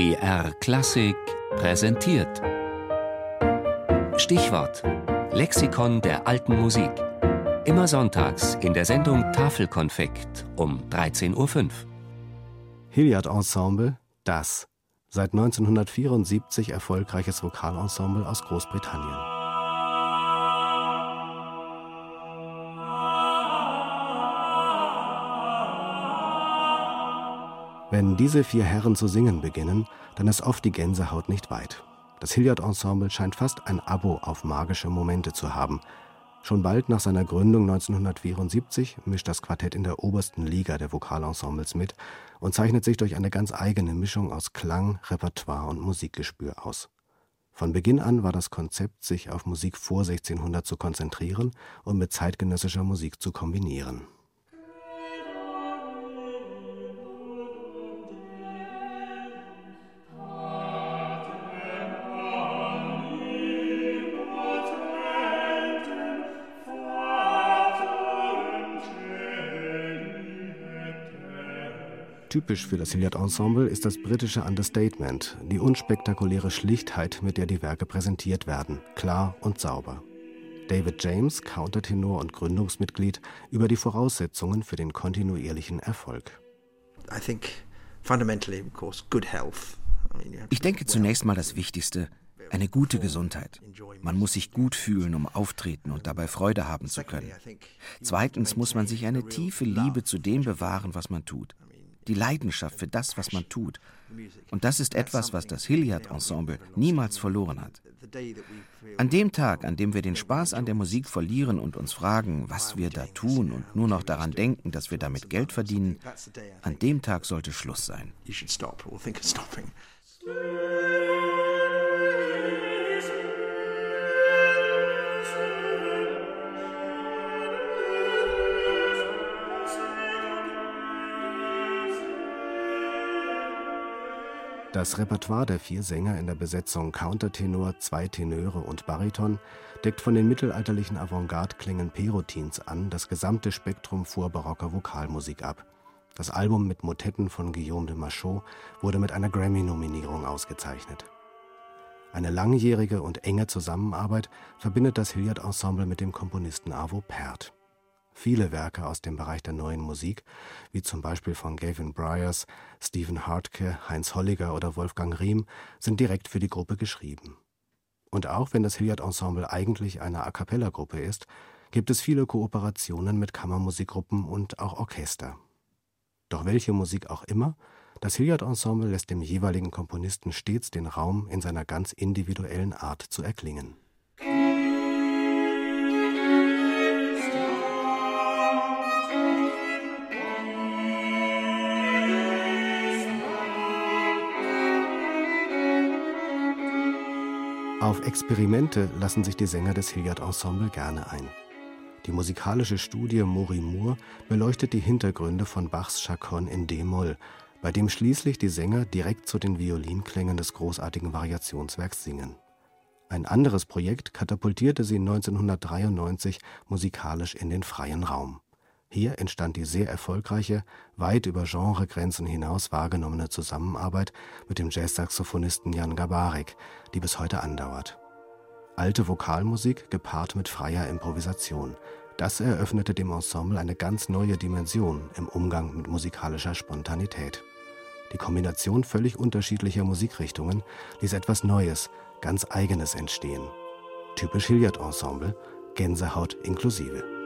BR Klassik präsentiert. Stichwort: Lexikon der alten Musik. Immer sonntags in der Sendung Tafelkonfekt um 13.05 Uhr. Hilliard Ensemble, das seit 1974 erfolgreiches Vokalensemble aus Großbritannien. Wenn diese vier Herren zu singen beginnen, dann ist oft die Gänsehaut nicht weit. Das Hilliard Ensemble scheint fast ein Abo auf magische Momente zu haben. Schon bald nach seiner Gründung 1974 mischt das Quartett in der obersten Liga der Vokalensembles mit und zeichnet sich durch eine ganz eigene Mischung aus Klang, Repertoire und Musikgespür aus. Von Beginn an war das Konzept, sich auf Musik vor 1600 zu konzentrieren und mit zeitgenössischer Musik zu kombinieren. Typisch für das Hilliard-Ensemble ist das britische Understatement, die unspektakuläre Schlichtheit, mit der die Werke präsentiert werden, klar und sauber. David James, Countertenor und Gründungsmitglied, über die Voraussetzungen für den kontinuierlichen Erfolg. Ich denke zunächst mal das Wichtigste, eine gute Gesundheit. Man muss sich gut fühlen, um auftreten und dabei Freude haben zu können. Zweitens muss man sich eine tiefe Liebe zu dem bewahren, was man tut die Leidenschaft für das, was man tut. Und das ist etwas, was das Hilliard-Ensemble niemals verloren hat. An dem Tag, an dem wir den Spaß an der Musik verlieren und uns fragen, was wir da tun und nur noch daran denken, dass wir damit Geld verdienen, an dem Tag sollte Schluss sein. Das Repertoire der vier Sänger in der Besetzung Countertenor, zwei Tenöre und Bariton deckt von den mittelalterlichen Avantgarde-Klängen Perotins an das gesamte Spektrum vorbarocker Vokalmusik ab. Das Album mit Motetten von Guillaume de Machaut wurde mit einer Grammy-Nominierung ausgezeichnet. Eine langjährige und enge Zusammenarbeit verbindet das Hilliard-Ensemble mit dem Komponisten Arvo Pärt. Viele Werke aus dem Bereich der Neuen Musik, wie zum Beispiel von Gavin Bryars, Stephen Hartke, Heinz Holliger oder Wolfgang Riem, sind direkt für die Gruppe geschrieben. Und auch wenn das Hilliard Ensemble eigentlich eine A-cappella-Gruppe ist, gibt es viele Kooperationen mit Kammermusikgruppen und auch Orchester. Doch welche Musik auch immer, das Hilliard Ensemble lässt dem jeweiligen Komponisten stets den Raum, in seiner ganz individuellen Art zu erklingen. Auf Experimente lassen sich die Sänger des Hilliard Ensemble gerne ein. Die musikalische Studie Mori Moore beleuchtet die Hintergründe von Bachs Chaconne in D-Moll, bei dem schließlich die Sänger direkt zu den Violinklängen des großartigen Variationswerks singen. Ein anderes Projekt katapultierte sie 1993 musikalisch in den freien Raum. Hier entstand die sehr erfolgreiche, weit über Genregrenzen hinaus wahrgenommene Zusammenarbeit mit dem Jazzsaxophonisten Jan Gabarek, die bis heute andauert. Alte Vokalmusik gepaart mit freier Improvisation. Das eröffnete dem Ensemble eine ganz neue Dimension im Umgang mit musikalischer Spontanität. Die Kombination völlig unterschiedlicher Musikrichtungen ließ etwas Neues, ganz Eigenes entstehen. Typisch Hilliard-Ensemble, Gänsehaut inklusive.